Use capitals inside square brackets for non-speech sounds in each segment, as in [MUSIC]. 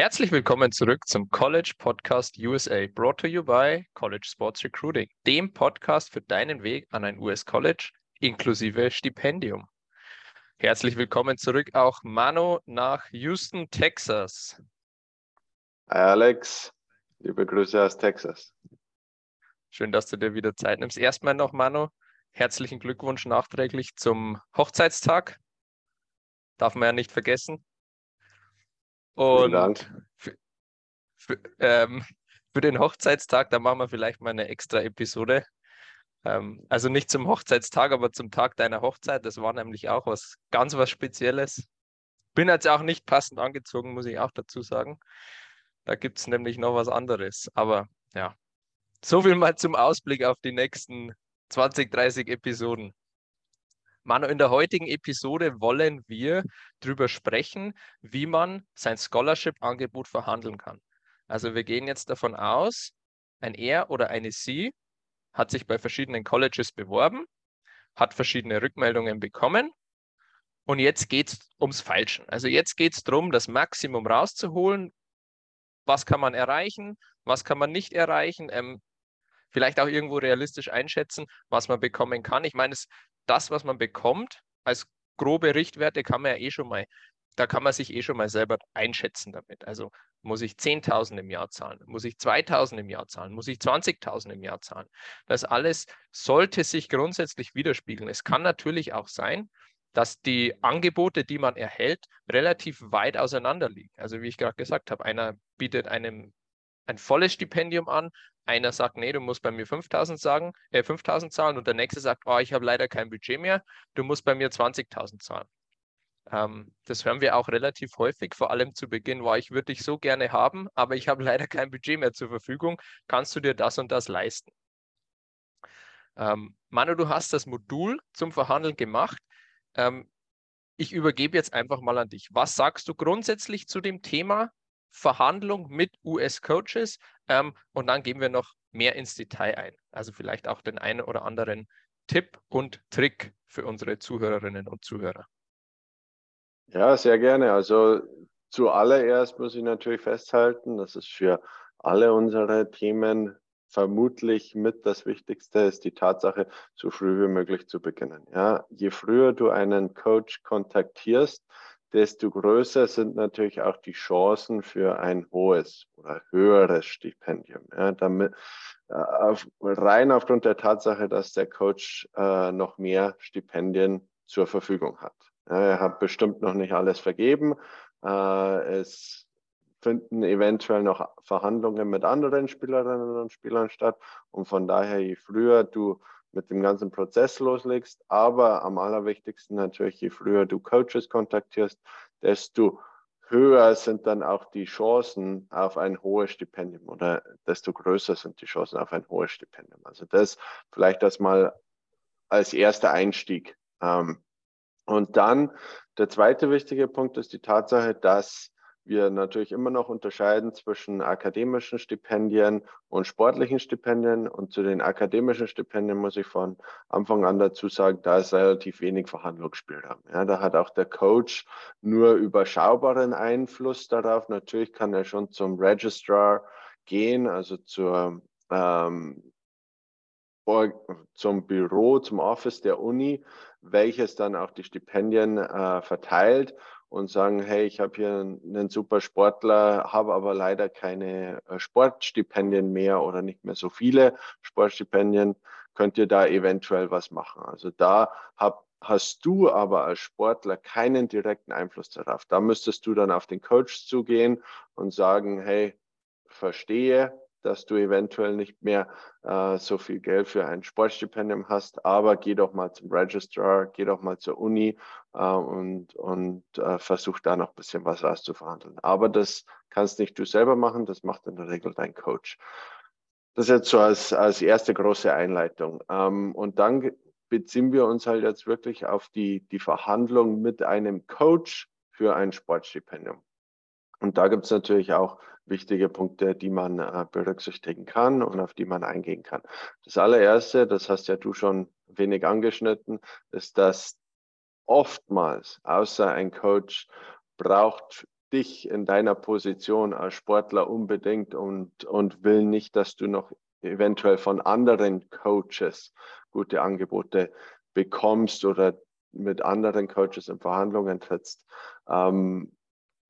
Herzlich willkommen zurück zum College Podcast USA, brought to you by College Sports Recruiting, dem Podcast für deinen Weg an ein US College inklusive Stipendium. Herzlich willkommen zurück auch Mano nach Houston, Texas. Hi Alex, liebe Grüße aus Texas. Schön, dass du dir wieder Zeit nimmst. Erstmal noch, Mano, herzlichen Glückwunsch nachträglich zum Hochzeitstag. Darf man ja nicht vergessen. Und für, für, ähm, für, den Hochzeitstag, da machen wir vielleicht mal eine extra Episode. Ähm, also nicht zum Hochzeitstag, aber zum Tag deiner Hochzeit. Das war nämlich auch was ganz was Spezielles. Bin jetzt auch nicht passend angezogen, muss ich auch dazu sagen. Da gibt es nämlich noch was anderes. Aber ja, so viel mal zum Ausblick auf die nächsten 20, 30 Episoden. Manu, in der heutigen Episode wollen wir darüber sprechen, wie man sein Scholarship-Angebot verhandeln kann. Also wir gehen jetzt davon aus, ein Er oder eine Sie hat sich bei verschiedenen Colleges beworben, hat verschiedene Rückmeldungen bekommen und jetzt geht es ums Falschen. Also jetzt geht es darum, das Maximum rauszuholen. Was kann man erreichen, was kann man nicht erreichen, ähm, vielleicht auch irgendwo realistisch einschätzen, was man bekommen kann. Ich meine, das, was man bekommt, als grobe Richtwerte kann man ja eh schon mal, da kann man sich eh schon mal selber einschätzen damit. Also muss ich 10.000 im Jahr zahlen? Muss ich 2.000 im Jahr zahlen? Muss ich 20.000 im Jahr zahlen? Das alles sollte sich grundsätzlich widerspiegeln. Es kann natürlich auch sein, dass die Angebote, die man erhält, relativ weit auseinander liegen. Also wie ich gerade gesagt habe, einer bietet einem ein volles Stipendium an. Einer sagt, nee, du musst bei mir 5000 sagen, äh, 5000 zahlen und der nächste sagt, oh, ich habe leider kein Budget mehr, du musst bei mir 20.000 zahlen. Ähm, das hören wir auch relativ häufig, vor allem zu Beginn, war ich würde dich so gerne haben, aber ich habe [LAUGHS] leider kein Budget mehr zur Verfügung. Kannst du dir das und das leisten? Ähm, Manu, du hast das Modul zum Verhandeln gemacht. Ähm, ich übergebe jetzt einfach mal an dich. Was sagst du grundsätzlich zu dem Thema Verhandlung mit US-Coaches ähm, und dann gehen wir noch mehr ins Detail ein. Also vielleicht auch den einen oder anderen Tipp und Trick für unsere Zuhörerinnen und Zuhörer. Ja, sehr gerne. Also zuallererst muss ich natürlich festhalten, dass es für alle unsere Themen vermutlich mit das Wichtigste ist die Tatsache, so früh wie möglich zu beginnen. Ja, je früher du einen Coach kontaktierst, desto größer sind natürlich auch die Chancen für ein hohes oder höheres Stipendium. Ja, damit, äh, auf, rein aufgrund der Tatsache, dass der Coach äh, noch mehr Stipendien zur Verfügung hat. Er hat bestimmt noch nicht alles vergeben. Äh, es finden eventuell noch Verhandlungen mit anderen Spielerinnen und Spielern statt. Und von daher, je früher du mit dem ganzen Prozess loslegst. Aber am allerwichtigsten natürlich, je früher du Coaches kontaktierst, desto höher sind dann auch die Chancen auf ein hohes Stipendium oder desto größer sind die Chancen auf ein hohes Stipendium. Also das vielleicht das mal als erster Einstieg. Ähm, und dann der zweite wichtige Punkt ist die Tatsache, dass wir natürlich immer noch unterscheiden zwischen akademischen Stipendien und sportlichen Stipendien. Und zu den akademischen Stipendien muss ich von Anfang an dazu sagen, da ist relativ wenig Verhandlungsspielraum. Ja, da hat auch der Coach nur überschaubaren Einfluss darauf. Natürlich kann er schon zum Registrar gehen, also zur, ähm, zum Büro, zum Office der Uni, welches dann auch die Stipendien äh, verteilt und sagen, hey, ich habe hier einen super Sportler, habe aber leider keine äh, Sportstipendien mehr oder nicht mehr so viele Sportstipendien, könnt ihr da eventuell was machen. Also da hab, hast du aber als Sportler keinen direkten Einfluss darauf. Da müsstest du dann auf den Coach zugehen und sagen, hey, verstehe, dass du eventuell nicht mehr äh, so viel Geld für ein Sportstipendium hast, aber geh doch mal zum Registrar, geh doch mal zur Uni äh, und, und äh, versuch da noch ein bisschen was auszuverhandeln. Aber das kannst nicht du selber machen, das macht in der Regel dein Coach. Das ist jetzt so als, als erste große Einleitung. Ähm, und dann beziehen wir uns halt jetzt wirklich auf die, die Verhandlung mit einem Coach für ein Sportstipendium. Und da gibt es natürlich auch wichtige Punkte, die man äh, berücksichtigen kann und auf die man eingehen kann. Das allererste, das hast ja du schon wenig angeschnitten, ist, dass oftmals, außer ein Coach braucht dich in deiner Position als Sportler unbedingt und, und will nicht, dass du noch eventuell von anderen Coaches gute Angebote bekommst oder mit anderen Coaches in Verhandlungen trittst, ähm,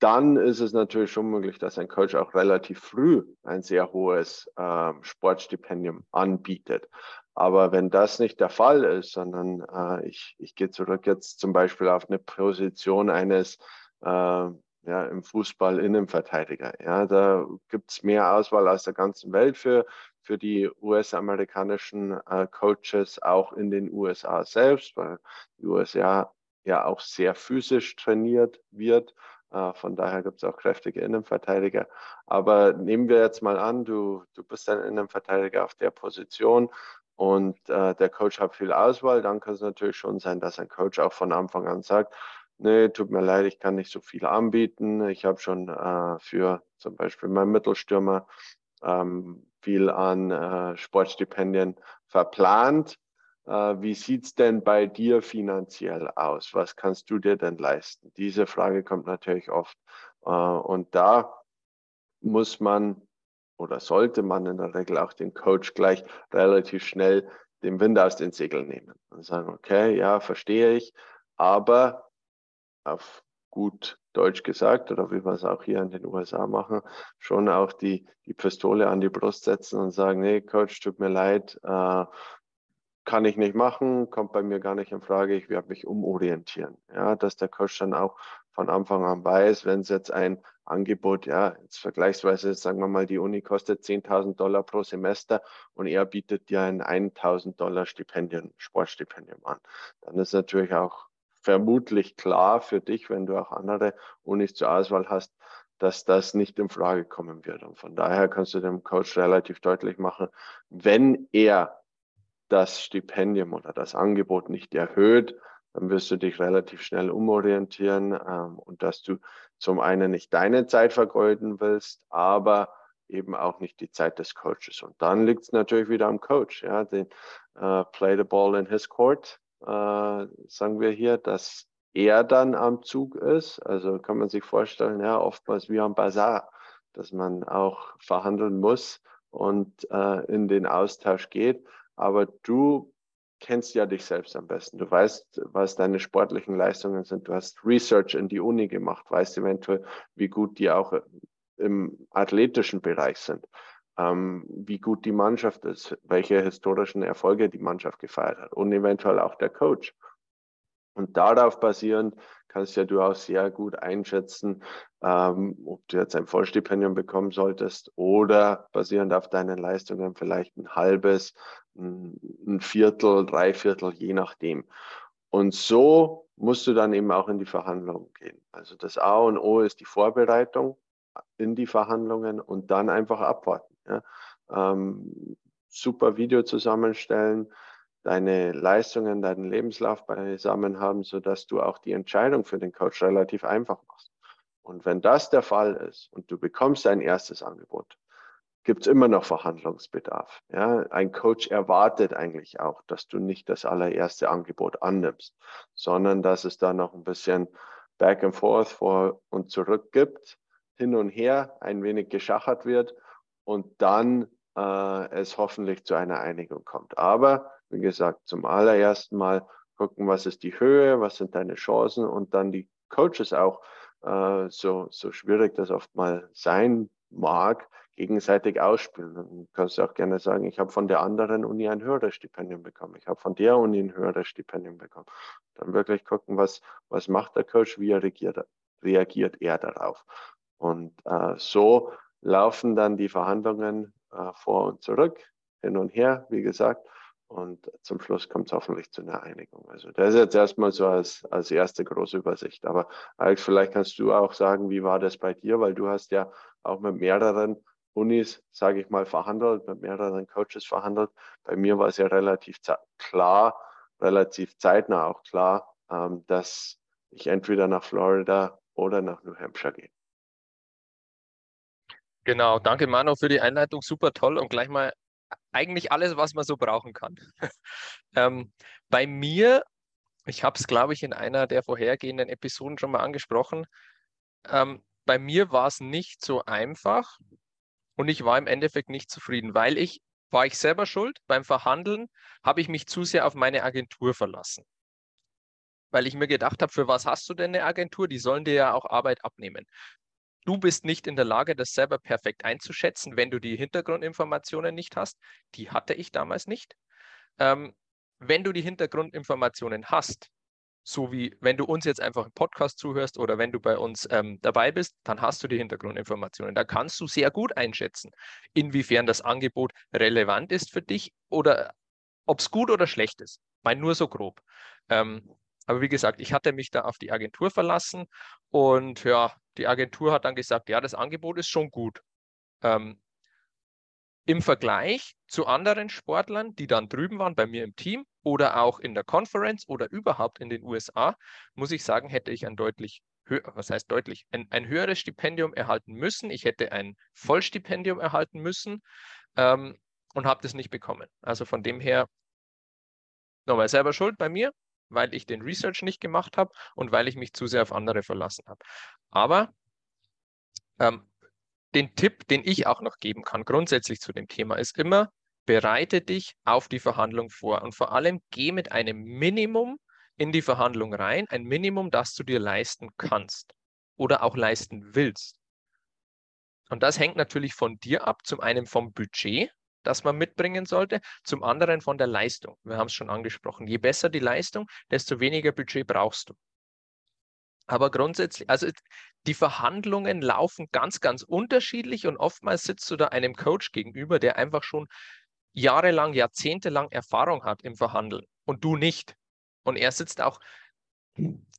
dann ist es natürlich schon möglich, dass ein Coach auch relativ früh ein sehr hohes äh, Sportstipendium anbietet. Aber wenn das nicht der Fall ist, sondern äh, ich, ich gehe zurück jetzt zum Beispiel auf eine Position eines äh, ja, im Fußball Innenverteidiger. Ja, da gibt es mehr Auswahl aus der ganzen Welt für, für die US-amerikanischen äh, Coaches, auch in den USA selbst, weil die USA ja auch sehr physisch trainiert wird von daher gibt es auch kräftige Innenverteidiger. Aber nehmen wir jetzt mal an, du, du bist ein Innenverteidiger auf der Position und äh, der Coach hat viel Auswahl, dann kann es natürlich schon sein, dass ein Coach auch von Anfang an sagt, nee, tut mir leid, ich kann nicht so viel anbieten. Ich habe schon äh, für zum Beispiel meinen Mittelstürmer ähm, viel an äh, Sportstipendien verplant. Äh, wie sieht es denn bei dir finanziell aus? Was kannst du dir denn leisten? Diese Frage kommt natürlich oft. Äh, und da muss man oder sollte man in der Regel auch den Coach gleich relativ schnell den Wind aus den Segeln nehmen und sagen, okay, ja, verstehe ich, aber auf gut Deutsch gesagt oder wie wir es auch hier in den USA machen, schon auch die, die Pistole an die Brust setzen und sagen, nee, Coach, tut mir leid, äh, kann ich nicht machen, kommt bei mir gar nicht in Frage, ich werde mich umorientieren. Ja, dass der Coach dann auch von Anfang an weiß, wenn es jetzt ein Angebot, ja, jetzt vergleichsweise, sagen wir mal, die Uni kostet 10.000 Dollar pro Semester und er bietet dir ein 1.000 Dollar Stipendium, Sportstipendium an. Dann ist natürlich auch vermutlich klar für dich, wenn du auch andere Unis zur Auswahl hast, dass das nicht in Frage kommen wird. Und von daher kannst du dem Coach relativ deutlich machen, wenn er das Stipendium oder das Angebot nicht erhöht, dann wirst du dich relativ schnell umorientieren ähm, und dass du zum einen nicht deine Zeit vergeuden willst, aber eben auch nicht die Zeit des Coaches. Und dann liegt es natürlich wieder am Coach, ja, den äh, Play the Ball in his court, äh, sagen wir hier, dass er dann am Zug ist. Also kann man sich vorstellen, ja, oftmals wie am Bazar, dass man auch verhandeln muss und äh, in den Austausch geht aber du kennst ja dich selbst am besten. Du weißt, was deine sportlichen Leistungen sind. Du hast Research in die Uni gemacht, weißt eventuell, wie gut die auch im athletischen Bereich sind, ähm, wie gut die Mannschaft ist, welche historischen Erfolge die Mannschaft gefeiert hat und eventuell auch der Coach. Und darauf basierend kannst ja du auch sehr gut einschätzen, ähm, ob du jetzt ein Vollstipendium bekommen solltest oder basierend auf deinen Leistungen vielleicht ein halbes, ein Viertel, drei Viertel, je nachdem. Und so musst du dann eben auch in die Verhandlungen gehen. Also das A und O ist die Vorbereitung in die Verhandlungen und dann einfach abwarten. Ja. Ähm, super Video zusammenstellen, deine Leistungen, deinen Lebenslauf beisammen haben, sodass du auch die Entscheidung für den Coach relativ einfach machst. Und wenn das der Fall ist und du bekommst dein erstes Angebot, gibt es immer noch Verhandlungsbedarf. Ja? Ein Coach erwartet eigentlich auch, dass du nicht das allererste Angebot annimmst, sondern dass es da noch ein bisschen Back and Forth vor und zurück gibt, hin und her ein wenig geschachert wird und dann äh, es hoffentlich zu einer Einigung kommt. Aber wie gesagt, zum allerersten Mal gucken, was ist die Höhe, was sind deine Chancen und dann die Coaches auch, äh, so, so schwierig das oft mal sein mag, gegenseitig ausspielen. Dann kannst du auch gerne sagen, ich habe von der anderen Uni ein höheres Stipendium bekommen, ich habe von der Uni ein höheres Stipendium bekommen. Dann wirklich gucken, was, was macht der Coach, wie er reagiert, reagiert er darauf. Und äh, so laufen dann die Verhandlungen äh, vor und zurück, hin und her, wie gesagt. Und zum Schluss kommt es hoffentlich zu einer Einigung. Also das ist jetzt erstmal so als, als erste große Übersicht. Aber Alex, vielleicht kannst du auch sagen, wie war das bei dir? Weil du hast ja auch mit mehreren Unis, sage ich mal, verhandelt, mit mehreren Coaches verhandelt. Bei mir war es ja relativ klar, relativ zeitnah auch klar, ähm, dass ich entweder nach Florida oder nach New Hampshire gehe. Genau, danke Manu für die Einleitung, super toll und gleich mal eigentlich alles, was man so brauchen kann. [LAUGHS] ähm, bei mir, ich habe es, glaube ich, in einer der vorhergehenden Episoden schon mal angesprochen, ähm, bei mir war es nicht so einfach und ich war im Endeffekt nicht zufrieden, weil ich, war ich selber schuld, beim Verhandeln habe ich mich zu sehr auf meine Agentur verlassen. Weil ich mir gedacht habe, für was hast du denn eine Agentur? Die sollen dir ja auch Arbeit abnehmen. Du bist nicht in der Lage, das selber perfekt einzuschätzen, wenn du die Hintergrundinformationen nicht hast. Die hatte ich damals nicht. Ähm, wenn du die Hintergrundinformationen hast, so wie wenn du uns jetzt einfach im Podcast zuhörst oder wenn du bei uns ähm, dabei bist, dann hast du die Hintergrundinformationen. Da kannst du sehr gut einschätzen, inwiefern das Angebot relevant ist für dich oder ob es gut oder schlecht ist. Mal nur so grob. Ähm, aber wie gesagt, ich hatte mich da auf die Agentur verlassen und ja, die Agentur hat dann gesagt, ja, das Angebot ist schon gut. Ähm, Im Vergleich zu anderen Sportlern, die dann drüben waren bei mir im Team oder auch in der Conference oder überhaupt in den USA, muss ich sagen, hätte ich ein deutlich was heißt deutlich, ein, ein, höheres Stipendium erhalten müssen. Ich hätte ein Vollstipendium erhalten müssen ähm, und habe das nicht bekommen. Also von dem her nochmal selber schuld bei mir, weil ich den Research nicht gemacht habe und weil ich mich zu sehr auf andere verlassen habe. Aber ähm, den Tipp, den ich auch noch geben kann, grundsätzlich zu dem Thema, ist immer, bereite dich auf die Verhandlung vor und vor allem geh mit einem Minimum in die Verhandlung rein, ein Minimum, das du dir leisten kannst oder auch leisten willst. Und das hängt natürlich von dir ab, zum einen vom Budget, das man mitbringen sollte, zum anderen von der Leistung. Wir haben es schon angesprochen. Je besser die Leistung, desto weniger Budget brauchst du. Aber grundsätzlich, also die Verhandlungen laufen ganz, ganz unterschiedlich und oftmals sitzt du da einem Coach gegenüber, der einfach schon jahrelang, jahrzehntelang Erfahrung hat im Verhandeln und du nicht. Und er sitzt auch,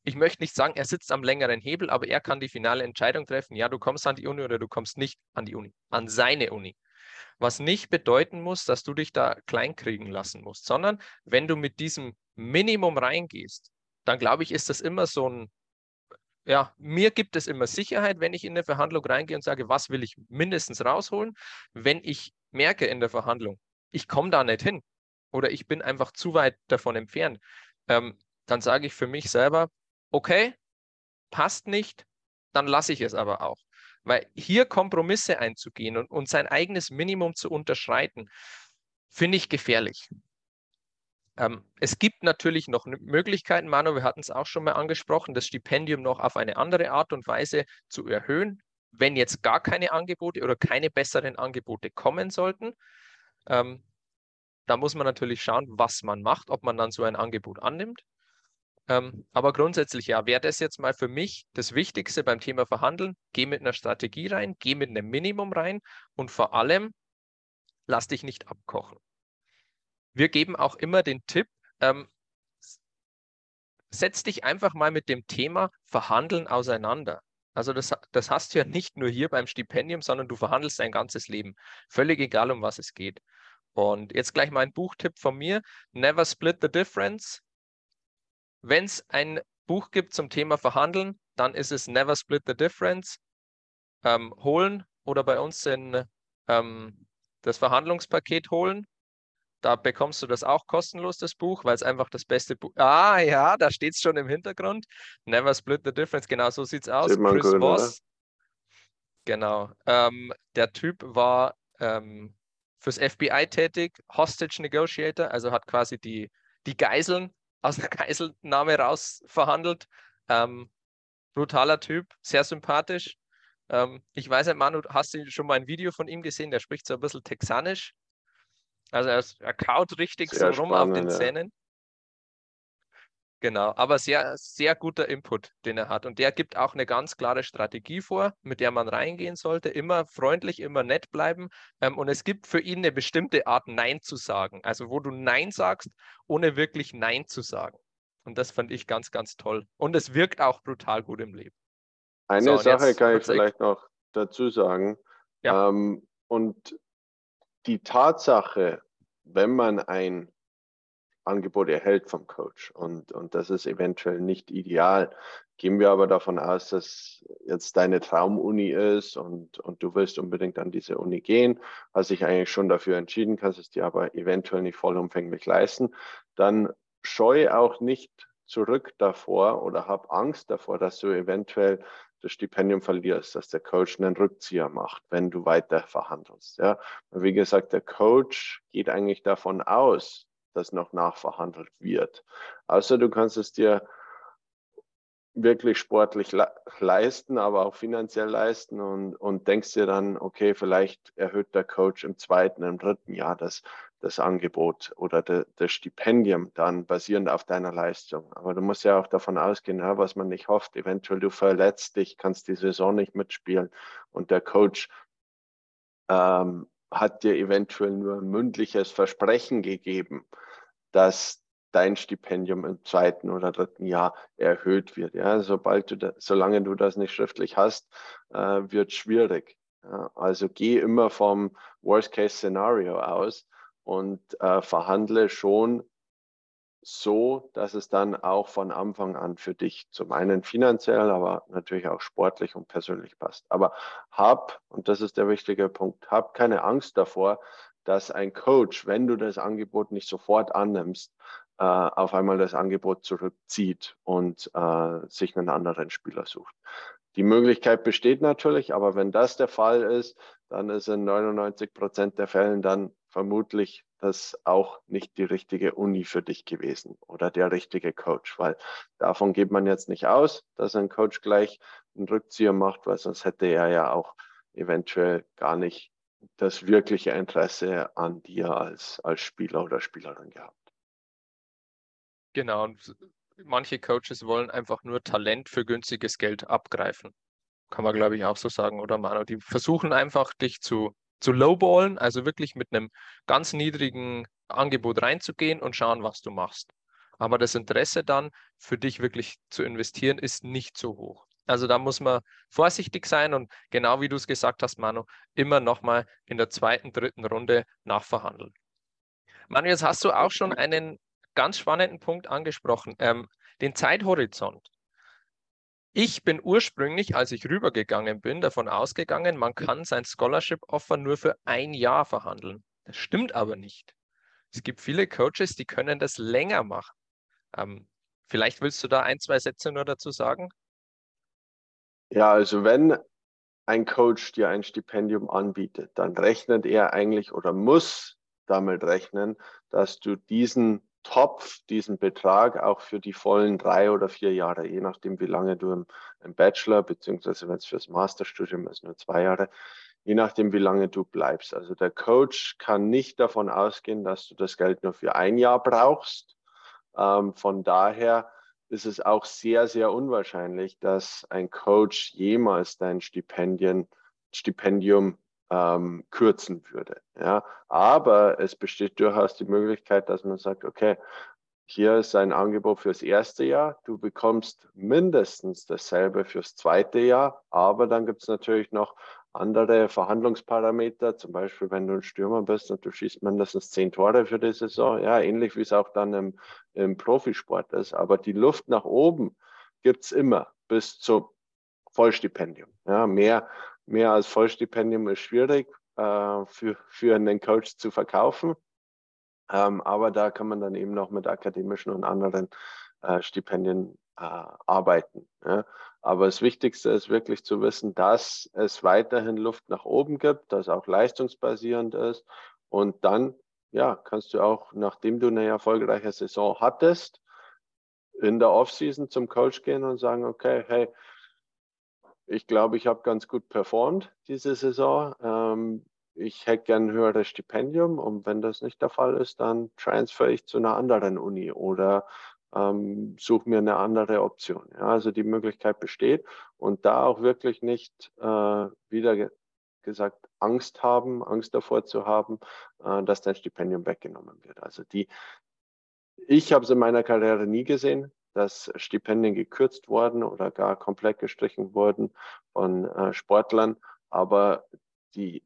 ich möchte nicht sagen, er sitzt am längeren Hebel, aber er kann die finale Entscheidung treffen, ja, du kommst an die Uni oder du kommst nicht an die Uni, an seine Uni. Was nicht bedeuten muss, dass du dich da kleinkriegen lassen musst, sondern wenn du mit diesem Minimum reingehst, dann glaube ich, ist das immer so ein, ja, mir gibt es immer Sicherheit, wenn ich in eine Verhandlung reingehe und sage, was will ich mindestens rausholen. Wenn ich merke in der Verhandlung, ich komme da nicht hin oder ich bin einfach zu weit davon entfernt, ähm, dann sage ich für mich selber, okay, passt nicht, dann lasse ich es aber auch. Weil hier Kompromisse einzugehen und, und sein eigenes Minimum zu unterschreiten, finde ich gefährlich. Ähm, es gibt natürlich noch Möglichkeiten, Manu, wir hatten es auch schon mal angesprochen, das Stipendium noch auf eine andere Art und Weise zu erhöhen, wenn jetzt gar keine Angebote oder keine besseren Angebote kommen sollten. Ähm, da muss man natürlich schauen, was man macht, ob man dann so ein Angebot annimmt. Ähm, aber grundsätzlich ja, wäre das jetzt mal für mich das Wichtigste beim Thema Verhandeln. Geh mit einer Strategie rein, geh mit einem Minimum rein und vor allem lass dich nicht abkochen. Wir geben auch immer den Tipp, ähm, setz dich einfach mal mit dem Thema Verhandeln auseinander. Also das, das hast du ja nicht nur hier beim Stipendium, sondern du verhandelst dein ganzes Leben. Völlig egal, um was es geht. Und jetzt gleich mal ein Buchtipp von mir. Never Split the Difference. Wenn es ein Buch gibt zum Thema Verhandeln, dann ist es Never Split the Difference. Ähm, holen oder bei uns in ähm, das Verhandlungspaket holen. Da bekommst du das auch kostenlos, das Buch, weil es einfach das beste Buch. Ah ja, da steht es schon im Hintergrund. Never Split the Difference, genau so sieht es aus. Chris gut, Voss. Genau. Ähm, der Typ war ähm, fürs FBI tätig, Hostage Negotiator, also hat quasi die, die Geiseln aus der [LAUGHS] Geiselnahme raus verhandelt. Ähm, brutaler Typ, sehr sympathisch. Ähm, ich weiß nicht, Manu, hast du schon mal ein Video von ihm gesehen? Der spricht so ein bisschen texanisch. Also er, er kaut richtig sehr so rum spannend, auf den Zähnen. Genau, aber sehr, sehr guter Input, den er hat. Und der gibt auch eine ganz klare Strategie vor, mit der man reingehen sollte. Immer freundlich, immer nett bleiben. Ähm, und es gibt für ihn eine bestimmte Art, Nein zu sagen. Also, wo du Nein sagst, ohne wirklich Nein zu sagen. Und das fand ich ganz, ganz toll. Und es wirkt auch brutal gut im Leben. Eine so, Sache kann ich vielleicht noch dazu sagen. Ja. Ähm, und die Tatsache, wenn man ein Angebot erhält vom Coach. Und, und das ist eventuell nicht ideal. Gehen wir aber davon aus, dass jetzt deine Traumuni ist und, und du willst unbedingt an diese Uni gehen, hast dich eigentlich schon dafür entschieden, kannst es dir aber eventuell nicht vollumfänglich leisten, dann scheu auch nicht zurück davor oder hab Angst davor, dass du eventuell das Stipendium verlierst, dass der Coach einen Rückzieher macht, wenn du weiter verhandelst. Ja. Wie gesagt, der Coach geht eigentlich davon aus, dass noch nachverhandelt wird. Außer du kannst es dir wirklich sportlich le leisten, aber auch finanziell leisten und, und denkst dir dann, okay, vielleicht erhöht der Coach im zweiten, im dritten Jahr das, das Angebot oder de, das Stipendium dann basierend auf deiner Leistung. Aber du musst ja auch davon ausgehen, ja, was man nicht hofft. Eventuell du verletzt dich, kannst die Saison nicht mitspielen und der Coach ähm, hat dir eventuell nur ein mündliches Versprechen gegeben, dass dein Stipendium im zweiten oder dritten Jahr erhöht wird. Ja, sobald du da, solange du das nicht schriftlich hast, äh, wird schwierig. Ja, also geh immer vom Worst-Case-Szenario aus und äh, verhandle schon so, dass es dann auch von Anfang an für dich zum einen finanziell, aber natürlich auch sportlich und persönlich passt. Aber hab, und das ist der wichtige Punkt, hab keine Angst davor, dass ein Coach, wenn du das Angebot nicht sofort annimmst, äh, auf einmal das Angebot zurückzieht und äh, sich einen anderen Spieler sucht. Die Möglichkeit besteht natürlich, aber wenn das der Fall ist, dann ist in 99 Prozent der Fällen dann vermutlich das auch nicht die richtige Uni für dich gewesen oder der richtige Coach, weil davon geht man jetzt nicht aus, dass ein Coach gleich einen Rückzieher macht, weil sonst hätte er ja auch eventuell gar nicht das wirkliche Interesse an dir als, als Spieler oder Spielerin gehabt. Genau, und manche Coaches wollen einfach nur Talent für günstiges Geld abgreifen. Kann man, glaube ich, auch so sagen, oder Manu? Die versuchen einfach, dich zu, zu lowballen, also wirklich mit einem ganz niedrigen Angebot reinzugehen und schauen, was du machst. Aber das Interesse dann für dich wirklich zu investieren, ist nicht so hoch. Also da muss man vorsichtig sein und genau wie du es gesagt hast, Manu, immer nochmal in der zweiten, dritten Runde nachverhandeln. Manu, jetzt hast du auch schon einen ganz spannenden Punkt angesprochen, ähm, den Zeithorizont. Ich bin ursprünglich, als ich rübergegangen bin, davon ausgegangen, man kann sein Scholarship-Offer nur für ein Jahr verhandeln. Das stimmt aber nicht. Es gibt viele Coaches, die können das länger machen. Ähm, vielleicht willst du da ein, zwei Sätze nur dazu sagen? Ja, also wenn ein Coach dir ein Stipendium anbietet, dann rechnet er eigentlich oder muss damit rechnen, dass du diesen Topf, diesen Betrag auch für die vollen drei oder vier Jahre, je nachdem, wie lange du im, im Bachelor, beziehungsweise wenn es fürs Masterstudium ist, nur zwei Jahre, je nachdem, wie lange du bleibst. Also der Coach kann nicht davon ausgehen, dass du das Geld nur für ein Jahr brauchst. Ähm, von daher ist es auch sehr, sehr unwahrscheinlich, dass ein Coach jemals dein Stipendien, Stipendium ähm, kürzen würde. Ja? Aber es besteht durchaus die Möglichkeit, dass man sagt, okay, hier ist ein Angebot fürs erste Jahr. Du bekommst mindestens dasselbe fürs zweite Jahr, aber dann gibt es natürlich noch andere Verhandlungsparameter, zum Beispiel wenn du ein Stürmer bist und du schießt mindestens zehn Tore für die Saison, ja, ähnlich wie es auch dann im, im Profisport ist. Aber die Luft nach oben gibt es immer bis zum Vollstipendium. Ja, mehr mehr als Vollstipendium ist schwierig äh, für, für einen Coach zu verkaufen. Ähm, aber da kann man dann eben noch mit akademischen und anderen äh, Stipendien äh, arbeiten. Ja. Aber das Wichtigste ist wirklich zu wissen, dass es weiterhin Luft nach oben gibt, dass auch leistungsbasierend ist. Und dann ja, kannst du auch, nachdem du eine erfolgreiche Saison hattest, in der Offseason zum Coach gehen und sagen, okay, hey, ich glaube, ich habe ganz gut performt diese Saison. Ähm, ich hätte gern ein höheres Stipendium und wenn das nicht der Fall ist, dann transfer ich zu einer anderen Uni oder ähm, suche mir eine andere Option. Ja, also die Möglichkeit besteht und da auch wirklich nicht äh, wieder ge gesagt Angst haben, Angst davor zu haben, äh, dass dein Stipendium weggenommen wird. Also die, ich habe es in meiner Karriere nie gesehen, dass Stipendien gekürzt wurden oder gar komplett gestrichen wurden von äh, Sportlern. Aber die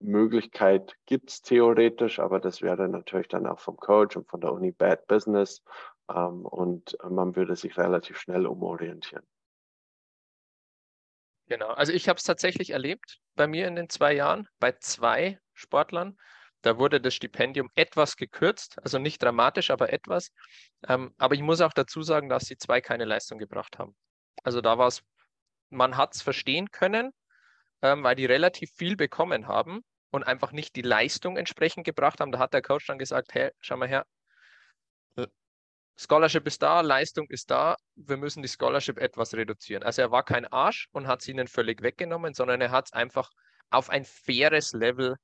Möglichkeit gibt es theoretisch, aber das wäre natürlich dann auch vom Coach und von der Uni Bad Business ähm, und man würde sich relativ schnell umorientieren. Genau, also ich habe es tatsächlich erlebt bei mir in den zwei Jahren, bei zwei Sportlern. Da wurde das Stipendium etwas gekürzt, also nicht dramatisch, aber etwas. Ähm, aber ich muss auch dazu sagen, dass die zwei keine Leistung gebracht haben. Also da war es man hat es verstehen können, ähm, weil die relativ viel bekommen haben und einfach nicht die Leistung entsprechend gebracht haben. Da hat der Coach dann gesagt, hey, schau mal her, Scholarship ist da, Leistung ist da, wir müssen die Scholarship etwas reduzieren. Also er war kein Arsch und hat es ihnen völlig weggenommen, sondern er hat es einfach auf ein faires Level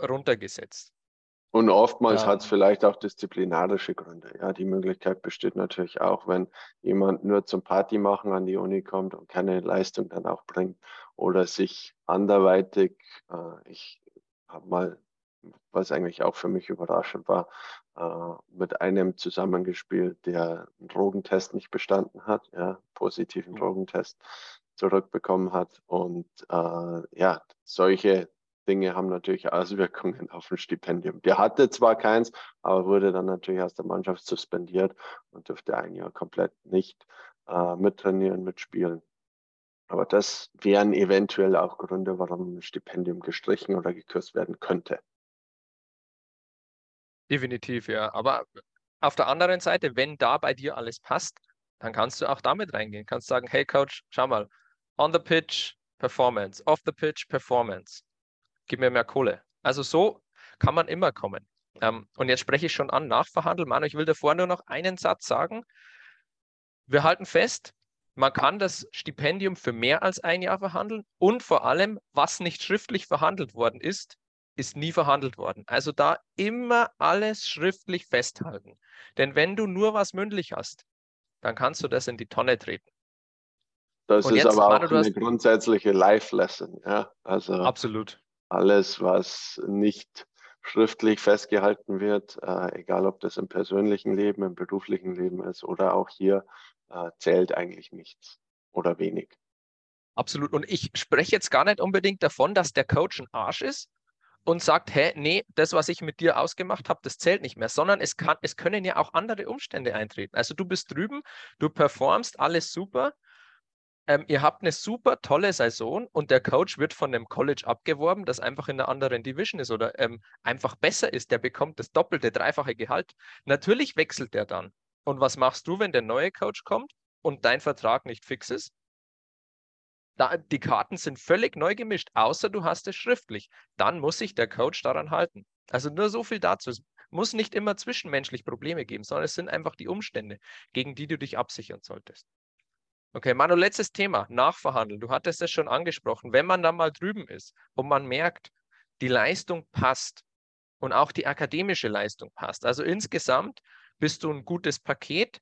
runtergesetzt. Und oftmals ja. hat es vielleicht auch disziplinarische Gründe. Ja, die Möglichkeit besteht natürlich auch, wenn jemand nur zum Party machen an die Uni kommt und keine Leistung dann auch bringt oder sich anderweitig, äh, ich habe mal, was eigentlich auch für mich überraschend war, äh, mit einem zusammengespielt, der einen Drogentest nicht bestanden hat, ja, positiven mhm. Drogentest zurückbekommen hat. Und äh, ja, solche Dinge haben natürlich Auswirkungen auf ein Stipendium. Der hatte zwar keins, aber wurde dann natürlich aus der Mannschaft suspendiert und durfte ein Jahr komplett nicht äh, mittrainieren, mitspielen. Aber das wären eventuell auch Gründe, warum ein Stipendium gestrichen oder gekürzt werden könnte. Definitiv, ja. Aber auf der anderen Seite, wenn da bei dir alles passt, dann kannst du auch damit reingehen. Kannst sagen, hey Coach, schau mal, on the pitch, Performance, off the pitch, Performance gib mir mehr Kohle. Also so kann man immer kommen. Ähm, und jetzt spreche ich schon an, nachverhandeln. Manu, ich will davor nur noch einen Satz sagen. Wir halten fest, man kann das Stipendium für mehr als ein Jahr verhandeln und vor allem, was nicht schriftlich verhandelt worden ist, ist nie verhandelt worden. Also da immer alles schriftlich festhalten. Denn wenn du nur was mündlich hast, dann kannst du das in die Tonne treten. Das und ist jetzt, aber auch Manu, eine grundsätzliche Life-Lesson. Ja? Also Absolut alles, was nicht schriftlich festgehalten wird, äh, egal ob das im persönlichen Leben, im beruflichen Leben ist oder auch hier, äh, zählt eigentlich nichts oder wenig. Absolut. Und ich spreche jetzt gar nicht unbedingt davon, dass der Coach ein Arsch ist und sagt, hä, nee, das, was ich mit dir ausgemacht habe, das zählt nicht mehr, sondern es, kann, es können ja auch andere Umstände eintreten. Also du bist drüben, du performst, alles super ähm, ihr habt eine super tolle Saison und der Coach wird von einem College abgeworben, das einfach in einer anderen Division ist oder ähm, einfach besser ist. Der bekommt das doppelte, dreifache Gehalt. Natürlich wechselt der dann. Und was machst du, wenn der neue Coach kommt und dein Vertrag nicht fix ist? Da, die Karten sind völlig neu gemischt, außer du hast es schriftlich. Dann muss sich der Coach daran halten. Also nur so viel dazu. Es muss nicht immer zwischenmenschlich Probleme geben, sondern es sind einfach die Umstände, gegen die du dich absichern solltest. Okay, Manu, letztes Thema, nachverhandeln. Du hattest es schon angesprochen. Wenn man dann mal drüben ist und man merkt, die Leistung passt und auch die akademische Leistung passt, also insgesamt bist du ein gutes Paket,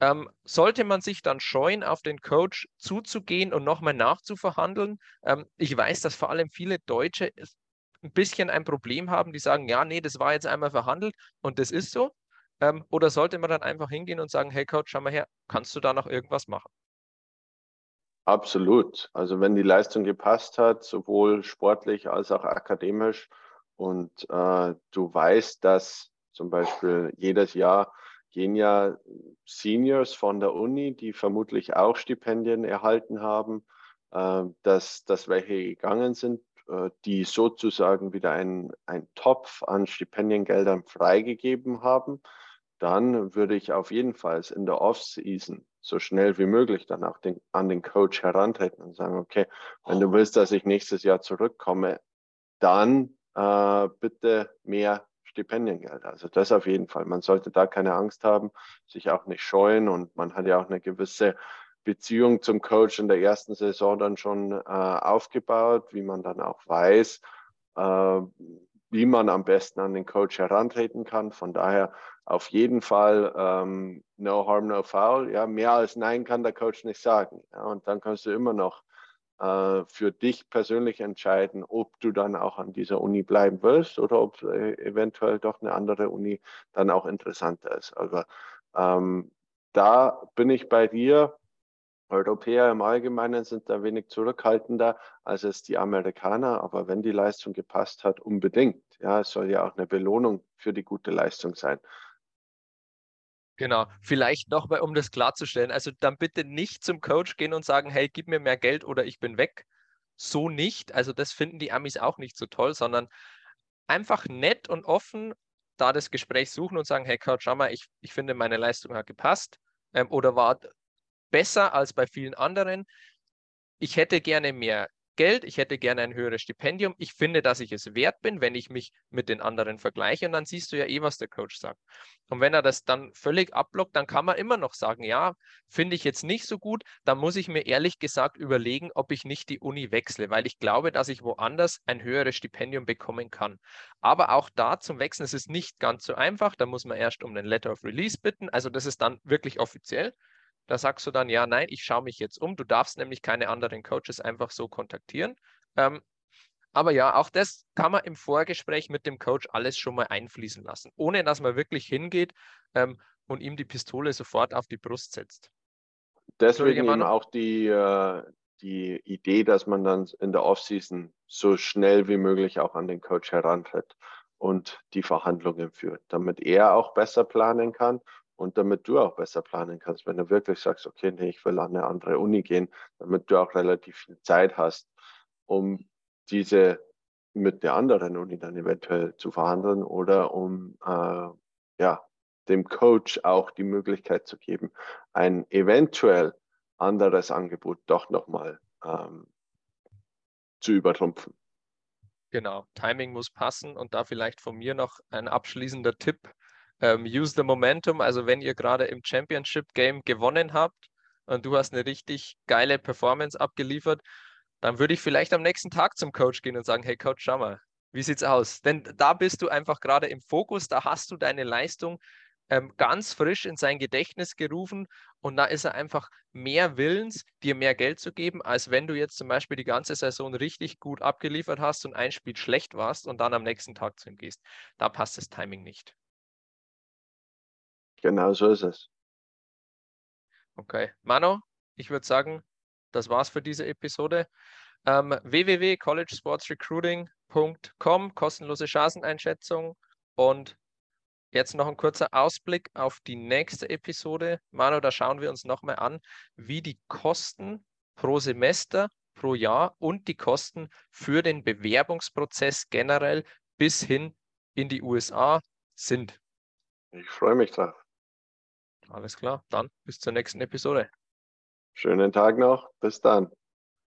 ähm, sollte man sich dann scheuen, auf den Coach zuzugehen und nochmal nachzuverhandeln? Ähm, ich weiß, dass vor allem viele Deutsche ein bisschen ein Problem haben, die sagen, ja, nee, das war jetzt einmal verhandelt und das ist so. Ähm, oder sollte man dann einfach hingehen und sagen, hey Coach, schau mal her, kannst du da noch irgendwas machen? Absolut. Also wenn die Leistung gepasst hat, sowohl sportlich als auch akademisch und äh, du weißt, dass zum Beispiel jedes Jahr gehen ja Seniors von der Uni, die vermutlich auch Stipendien erhalten haben, äh, dass, dass welche gegangen sind, äh, die sozusagen wieder einen Topf an Stipendiengeldern freigegeben haben, dann würde ich auf jeden Fall in der Off-Season so schnell wie möglich dann auch den, an den Coach herantreten und sagen, okay, wenn du willst, dass ich nächstes Jahr zurückkomme, dann äh, bitte mehr Stipendiengeld. Also das auf jeden Fall. Man sollte da keine Angst haben, sich auch nicht scheuen und man hat ja auch eine gewisse Beziehung zum Coach in der ersten Saison dann schon äh, aufgebaut, wie man dann auch weiß, äh, wie man am besten an den Coach herantreten kann. Von daher auf jeden Fall ähm, no harm, no foul. Ja, mehr als nein kann der Coach nicht sagen. Ja, und dann kannst du immer noch äh, für dich persönlich entscheiden, ob du dann auch an dieser Uni bleiben willst oder ob äh, eventuell doch eine andere Uni dann auch interessanter ist. Also ähm, da bin ich bei dir. Europäer im Allgemeinen sind da wenig zurückhaltender als es die Amerikaner, aber wenn die Leistung gepasst hat, unbedingt. Ja, es soll ja auch eine Belohnung für die gute Leistung sein. Genau, vielleicht noch mal, um das klarzustellen. Also dann bitte nicht zum Coach gehen und sagen, hey, gib mir mehr Geld oder ich bin weg. So nicht. Also das finden die Amis auch nicht so toll, sondern einfach nett und offen da das Gespräch suchen und sagen, hey Coach, schau mal, ich, ich finde, meine Leistung hat gepasst ähm, oder war besser als bei vielen anderen. ich hätte gerne mehr Geld, ich hätte gerne ein höheres Stipendium, ich finde, dass ich es wert bin, wenn ich mich mit den anderen vergleiche und dann siehst du ja eh, was der Coach sagt. Und wenn er das dann völlig abblockt, dann kann man immer noch sagen, ja, finde ich jetzt nicht so gut, dann muss ich mir ehrlich gesagt überlegen, ob ich nicht die Uni wechsle, weil ich glaube, dass ich woanders ein höheres Stipendium bekommen kann. Aber auch da zum Wechseln ist es nicht ganz so einfach, da muss man erst um den Letter of Release bitten, also das ist dann wirklich offiziell. Da sagst du dann, ja, nein, ich schaue mich jetzt um. Du darfst nämlich keine anderen Coaches einfach so kontaktieren. Ähm, aber ja, auch das kann man im Vorgespräch mit dem Coach alles schon mal einfließen lassen, ohne dass man wirklich hingeht ähm, und ihm die Pistole sofort auf die Brust setzt. Deswegen eben auch die, äh, die Idee, dass man dann in der Offseason so schnell wie möglich auch an den Coach herantritt und die Verhandlungen führt, damit er auch besser planen kann und damit du auch besser planen kannst, wenn du wirklich sagst, okay, nee, ich will an eine andere Uni gehen, damit du auch relativ viel Zeit hast, um diese mit der anderen Uni dann eventuell zu verhandeln oder um äh, ja, dem Coach auch die Möglichkeit zu geben, ein eventuell anderes Angebot doch nochmal ähm, zu übertrumpfen. Genau, Timing muss passen und da vielleicht von mir noch ein abschließender Tipp ähm, use the momentum. Also wenn ihr gerade im Championship Game gewonnen habt und du hast eine richtig geile Performance abgeliefert, dann würde ich vielleicht am nächsten Tag zum Coach gehen und sagen, hey Coach, schau mal, wie sieht's aus? Denn da bist du einfach gerade im Fokus, da hast du deine Leistung ähm, ganz frisch in sein Gedächtnis gerufen und da ist er einfach mehr willens, dir mehr Geld zu geben, als wenn du jetzt zum Beispiel die ganze Saison richtig gut abgeliefert hast und ein Spiel schlecht warst und dann am nächsten Tag zu ihm gehst. Da passt das Timing nicht. Genau so ist es. Okay. Mano, ich würde sagen, das war's für diese Episode. Ähm, www.collegesportsrecruiting.com, kostenlose Chanceneinschätzung. Und jetzt noch ein kurzer Ausblick auf die nächste Episode. Mano, da schauen wir uns nochmal an, wie die Kosten pro Semester, pro Jahr und die Kosten für den Bewerbungsprozess generell bis hin in die USA sind. Ich freue mich drauf. Alles klar, dann bis zur nächsten Episode. Schönen Tag noch, bis dann.